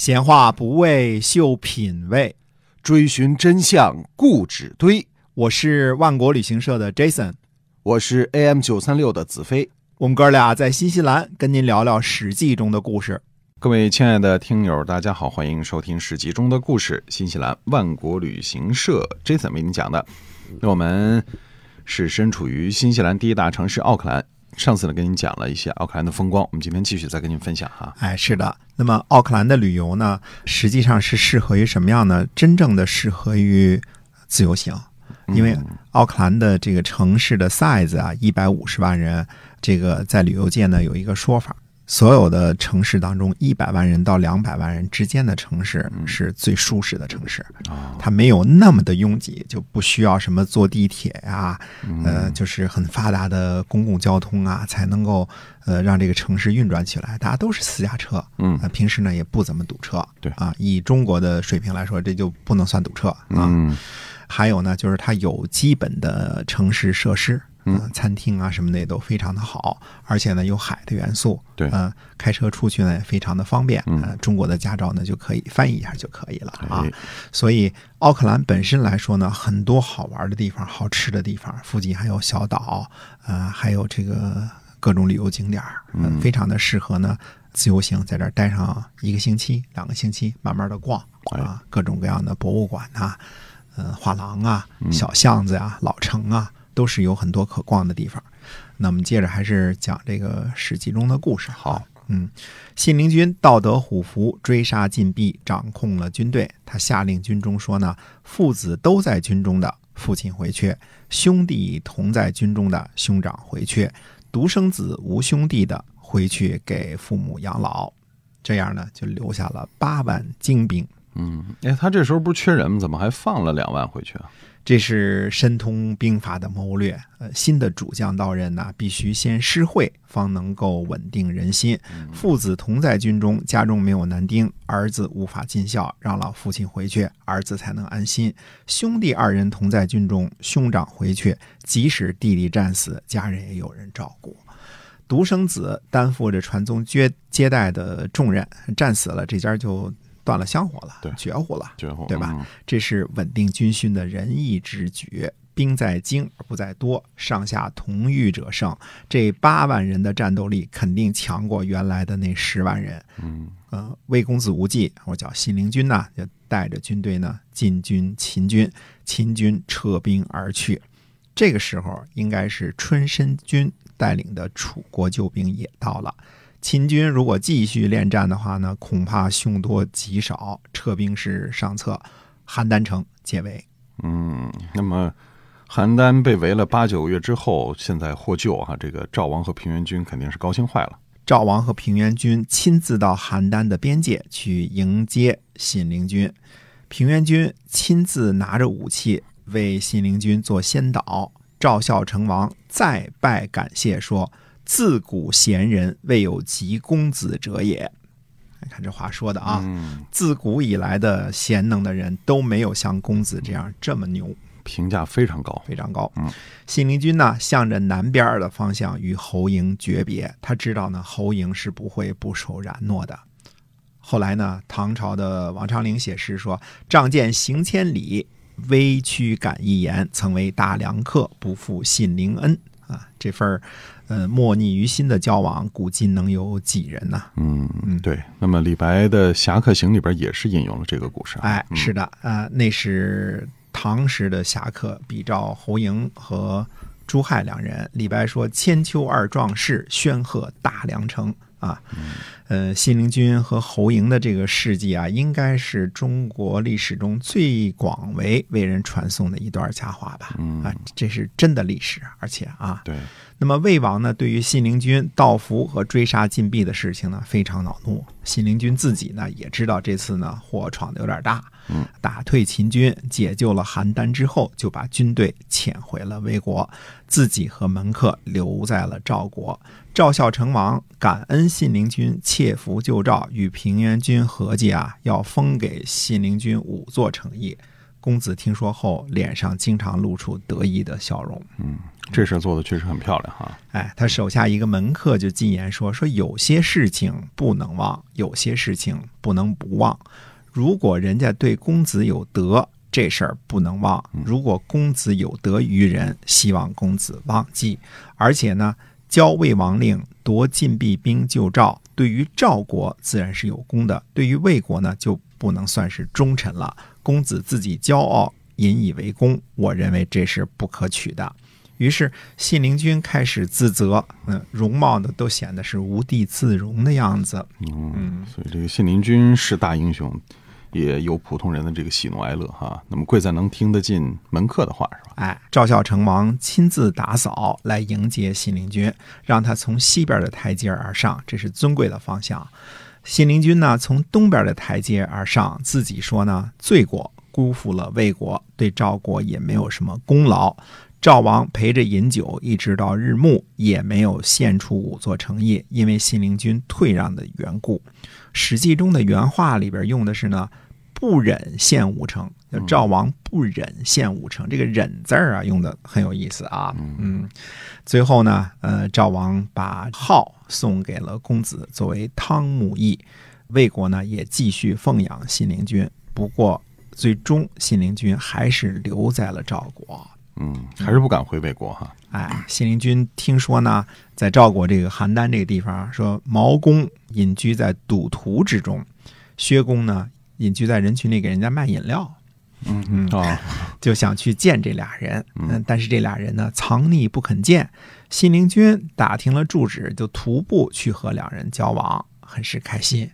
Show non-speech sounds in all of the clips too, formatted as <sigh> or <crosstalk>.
闲话不为秀品味，追寻真相固执堆。我是万国旅行社的 Jason，我是 AM 九三六的子飞。我们哥俩在新西兰跟您聊聊《史记》中的故事。各位亲爱的听友，大家好，欢迎收听《史记》中的故事。新西兰万国旅行社 Jason 为您讲的。那我们是身处于新西兰第一大城市奥克兰。上次呢，跟您讲了一些奥克兰的风光，我们今天继续再跟您分享哈。哎，是的。那么奥克兰的旅游呢，实际上是适合于什么样呢？真正的适合于自由行，因为奥克兰的这个城市的 size 啊，一百五十万人，这个在旅游界呢有一个说法。所有的城市当中，一百万人到两百万人之间的城市是最舒适的城市，它没有那么的拥挤，就不需要什么坐地铁呀，呃，就是很发达的公共交通啊，才能够呃让这个城市运转起来。大家都是私家车，嗯，平时呢也不怎么堵车，对啊，以中国的水平来说，这就不能算堵车啊。还有呢，就是它有基本的城市设施。嗯，餐厅啊什么的也都非常的好，而且呢有海的元素，对，嗯，开车出去呢也非常的方便，嗯，中国的驾照呢就可以翻译一下就可以了啊。所以奥克兰本身来说呢，很多好玩的地方、好吃的地方，附近还有小岛，呃，还有这个各种旅游景点嗯，非常的适合呢自由行，在这儿待上一个星期、两个星期，慢慢的逛啊，各种各样的博物馆呐，嗯，画廊啊，小巷子呀，老城啊。都是有很多可逛的地方。那我们接着还是讲这个《史记》中的故事。好，嗯，信陵君道德虎符，追杀禁闭，掌控了军队。他下令军中说呢：父子都在军中的父亲回去，兄弟同在军中的兄长回去，独生子无兄弟的回去给父母养老。这样呢，就留下了八万精兵。嗯，哎，他这时候不是缺人吗？怎么还放了两万回去啊？这是深通兵法的谋略。呃，新的主将到任呢，必须先施惠，方能够稳定人心。父子同在军中，家中没有男丁，儿子无法尽孝，让老父亲回去，儿子才能安心。兄弟二人同在军中，兄长回去，即使弟弟战死，家人也有人照顾。独生子担负着传宗接接代的重任，战死了，这家就。断了香火了，对，绝户了，绝户，对吧？这是稳定军心的仁义之举。兵在精而不在多，上下同欲者胜。这八万人的战斗力肯定强过原来的那十万人。嗯，呃，魏公子无忌，我叫信陵君呢，就带着军队呢进军秦军，秦军撤兵而去。这个时候，应该是春申君带领的楚国救兵也到了。秦军如果继续恋战的话呢，恐怕凶多吉少，撤兵是上策。邯郸城解围。嗯，那么邯郸被围了八九个月之后，现在获救哈，这个赵王和平原君肯定是高兴坏了。赵王和平原君亲自到邯郸的边界去迎接信陵君，平原君亲自拿着武器为信陵君做先导。赵孝成王再拜感谢说。自古贤人未有及公子者也。你看这话说的啊，自古以来的贤能的人都没有像公子这样这么牛，评价非常高，非常高。嗯，信陵君呢，向着南边的方向与侯嬴诀别。他知道呢，侯嬴是不会不守然诺的。后来呢，唐朝的王昌龄写诗说：“仗剑行千里，微躯感一言。曾为大梁客，不负信陵恩。”啊，这份儿。呃，莫逆于心的交往，古今能有几人呢？嗯嗯，对。那么李白的《侠客行》里边也是引用了这个故事。哎，是的，啊，那是唐时的侠客比照侯嬴和朱亥两人。李白说：“千秋二壮士，煊赫大梁城。”啊，呃，信陵君和侯嬴的这个事迹啊，应该是中国历史中最广为为人传颂的一段佳话吧？啊，这是真的历史，而且啊，对。那么魏王呢，对于信陵君盗符和追杀禁闭的事情呢，非常恼怒。信陵君自己呢，也知道这次呢祸闯的有点大，嗯，打退秦军，解救了邯郸之后，就把军队遣回了魏国，自己和门客留在了赵国。赵孝成王感恩信陵君切符救赵，与平原君合计啊，要封给信陵君五座城邑。公子听说后，脸上经常露出得意的笑容。嗯这事儿做的确实很漂亮哈。哎，他手下一个门客就进言说：“说有些事情不能忘，有些事情不能不忘。如果人家对公子有德，这事儿不能忘；如果公子有德于人，希望公子忘记。而且呢，交魏王令，夺禁闭兵救赵，对于赵国自然是有功的，对于魏国呢就不能算是忠臣了。公子自己骄傲，引以为功，我认为这是不可取的。”于是信陵君开始自责，嗯，容貌呢都显得是无地自容的样子。嗯，所以这个信陵君是大英雄，也有普通人的这个喜怒哀乐哈。那么贵在能听得进门客的话，是吧？哎，赵孝成王亲自打扫来迎接信陵君，让他从西边的台阶而上，这是尊贵的方向。信陵君呢从东边的台阶而上，自己说呢罪过，辜负了魏国，对赵国也没有什么功劳。赵王陪着饮酒，一直到日暮，也没有献出五座城邑，因为信陵君退让的缘故。《史记》中的原话里边用的是呢，不忍献五城。赵王不忍献五城，这个“忍”字儿啊，用的很有意思啊。嗯，最后呢，呃，赵王把号送给了公子作为汤沐邑，魏国呢也继续奉养信陵君。不过，最终信陵君还是留在了赵国。嗯，还是不敢回魏国哈。哎，信陵君听说呢，在赵国这个邯郸这个地方，说毛公隐居在赌徒之中，薛公呢隐居在人群里给人家卖饮料。嗯嗯啊，就想去见这俩人。嗯，但是这俩人呢藏匿不肯见。信陵君打听了住址，就徒步去和两人交往，很是开心。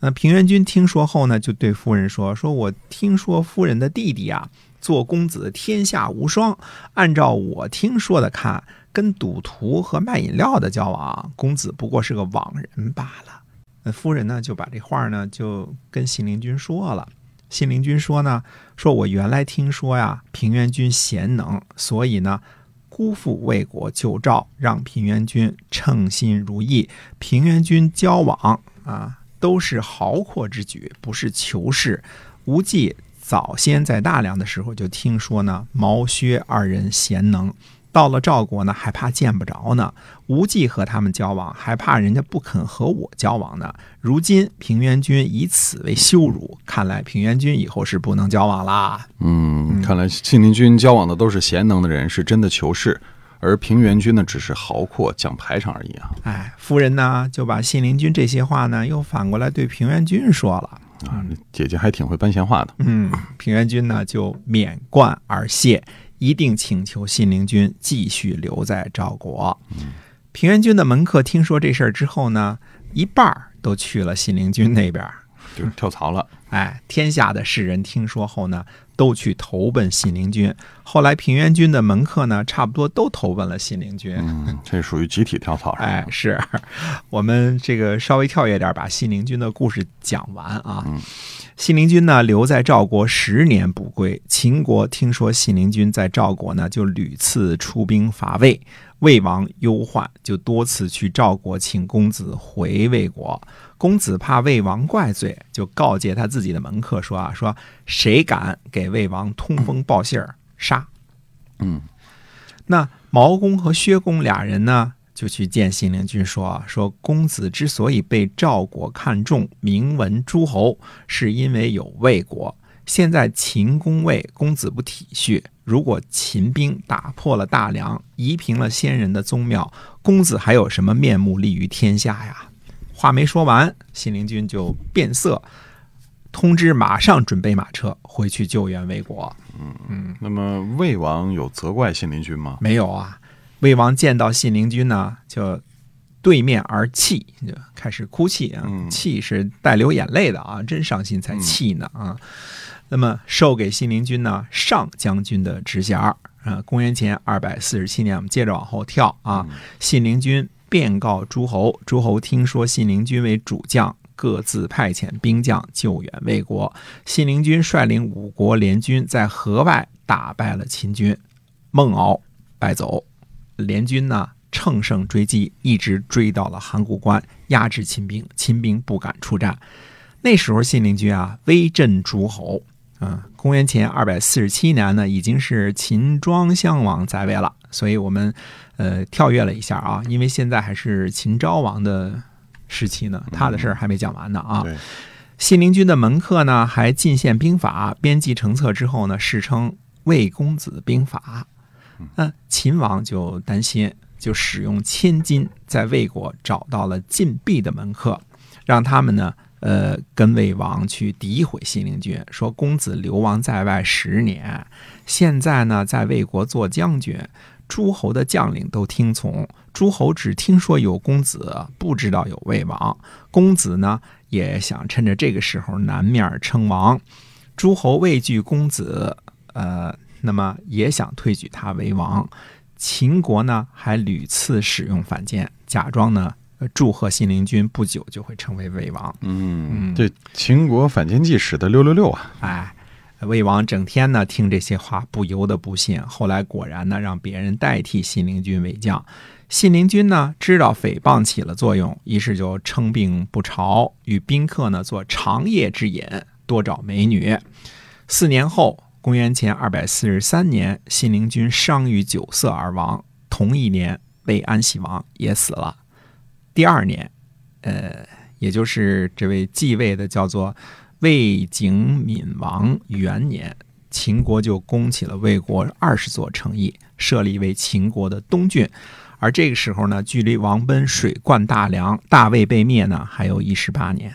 那平原君听说后呢，就对夫人说：“说我听说夫人的弟弟啊。”做公子天下无双，按照我听说的看，跟赌徒和卖饮料的交往，公子不过是个网人罢了。那夫人呢，就把这话呢就跟信陵君说了。信陵君说呢，说我原来听说呀，平原君贤能，所以呢，辜负魏国救赵，让平原君称心如意。平原君交往啊，都是豪阔之举，不是求事。无忌。早先在大梁的时候就听说呢，毛薛二人贤能，到了赵国呢还怕见不着呢。无忌和他们交往，还怕人家不肯和我交往呢。如今平原君以此为羞辱，看来平原君以后是不能交往啦。嗯，看来信陵君交往的都是贤能的人，是真的求是，而平原君呢只是豪阔讲排场而已啊。哎，夫人呢就把信陵君这些话呢又反过来对平原君说了。啊，姐姐还挺会搬闲话的。嗯，平原君呢就免冠而谢，一定请求信陵君继续留在赵国。平原君的门客听说这事儿之后呢，一半儿都去了信陵君那边，就是跳槽了。哎，天下的士人听说后呢，都去投奔信陵君。后来平原君的门客呢，差不多都投奔了信陵君。嗯，这属于集体跳槽。哎，是 <laughs> 我们这个稍微跳跃点，把信陵君的故事讲完啊。信陵君呢，留在赵国十年不归。秦国听说信陵君在赵国呢，就屡次出兵伐魏。魏王忧患，就多次去赵国请公子回魏国。公子怕魏王怪罪，就告诫他自己的门客说：“啊，说谁敢给魏王通风报信儿，杀。”嗯，那毛公和薛公俩人呢，就去见信陵君说啊：“说公子之所以被赵国看中，名闻诸侯，是因为有魏国。现在秦攻魏，公子不体恤。如果秦兵打破了大梁，夷平了先人的宗庙，公子还有什么面目立于天下呀？”话没说完，信陵君就变色，通知马上准备马车回去救援魏国。嗯嗯，那么魏王有责怪信陵君吗？没有啊。魏王见到信陵君呢，就对面而泣，就开始哭泣啊，泣是带流眼泪的啊，真伤心才泣呢啊。那么授给信陵君呢上将军的职衔啊。公元前二百四十七年，我们接着往后跳啊，信陵君。便告诸侯，诸侯听说信陵君为主将，各自派遣兵将救援魏国。信陵君率领五国联军在河外打败了秦军，孟敖败走。联军呢乘胜追击，一直追到了函谷关，压制秦兵，秦兵不敢出战。那时候信陵君啊威震诸侯。嗯，公元前二百四十七年呢，已经是秦庄襄王在位了，所以我们呃跳跃了一下啊，因为现在还是秦昭王的时期呢，他的事儿还没讲完呢啊。对，信陵君的门客呢，还进献兵法，编辑成册之后呢，世称魏公子兵法。那秦王就担心，就使用千金在魏国找到了禁闭的门客，让他们呢，呃，跟魏王去诋毁信陵君，说公子流亡在外十年，现在呢，在魏国做将军，诸侯的将领都听从，诸侯只听说有公子，不知道有魏王。公子呢，也想趁着这个时候南面称王，诸侯畏惧公子，呃。那么也想推举他为王，秦国呢还屡次使用反间，假装呢祝贺信陵君不久就会成为魏王。嗯，这秦国反间计使得六六六啊！哎，魏王整天呢听这些话，不由得不信。后来果然呢让别人代替信陵君为将，信陵君呢知道诽谤起了作用，于是就称病不朝，与宾客呢做长夜之饮，多找美女。四年后。公元前二百四十三年，信陵君伤于酒色而亡。同一年，魏安喜王也死了。第二年，呃，也就是这位继位的叫做魏景敏王元年，秦国就攻起了魏国二十座城邑，设立为秦国的东郡。而这个时候呢，距离王贲水灌大梁、大魏被灭呢，还有一十八年。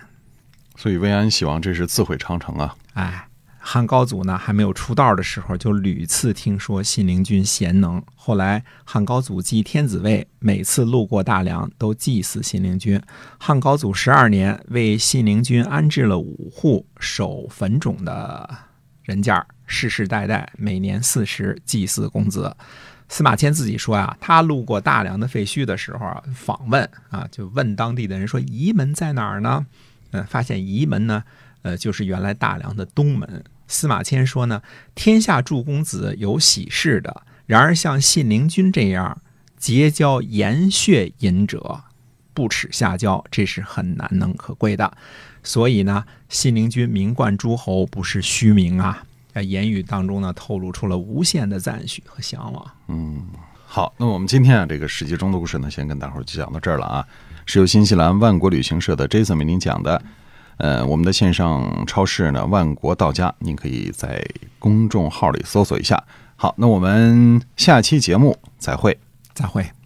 所以魏安喜王这是自毁长城啊！哎。汉高祖呢还没有出道的时候，就屡次听说信陵君贤能。后来汉高祖继天子位，每次路过大梁都祭祀信陵君。汉高祖十二年，为信陵君安置了五户守坟冢的人家，世世代代每年四十祭祀公子。司马迁自己说啊，他路过大梁的废墟的时候啊，访问啊，就问当地的人说：“仪门在哪儿呢？”嗯，发现仪门呢，呃，就是原来大梁的东门。司马迁说呢，天下诸公子有喜事的，然而像信陵君这样结交颜血隐者，不耻下交，这是很难能可贵的。所以呢，信陵君名冠诸侯不是虚名啊！在言语当中呢，透露出了无限的赞许和向往。嗯，好，那我们今天啊，这个史记中的故事呢，先跟大伙儿就讲到这儿了啊，是由新西兰万国旅行社的 Jason 为您讲的。呃，我们的线上超市呢，万国到家，您可以在公众号里搜索一下。好，那我们下期节目再会，再会。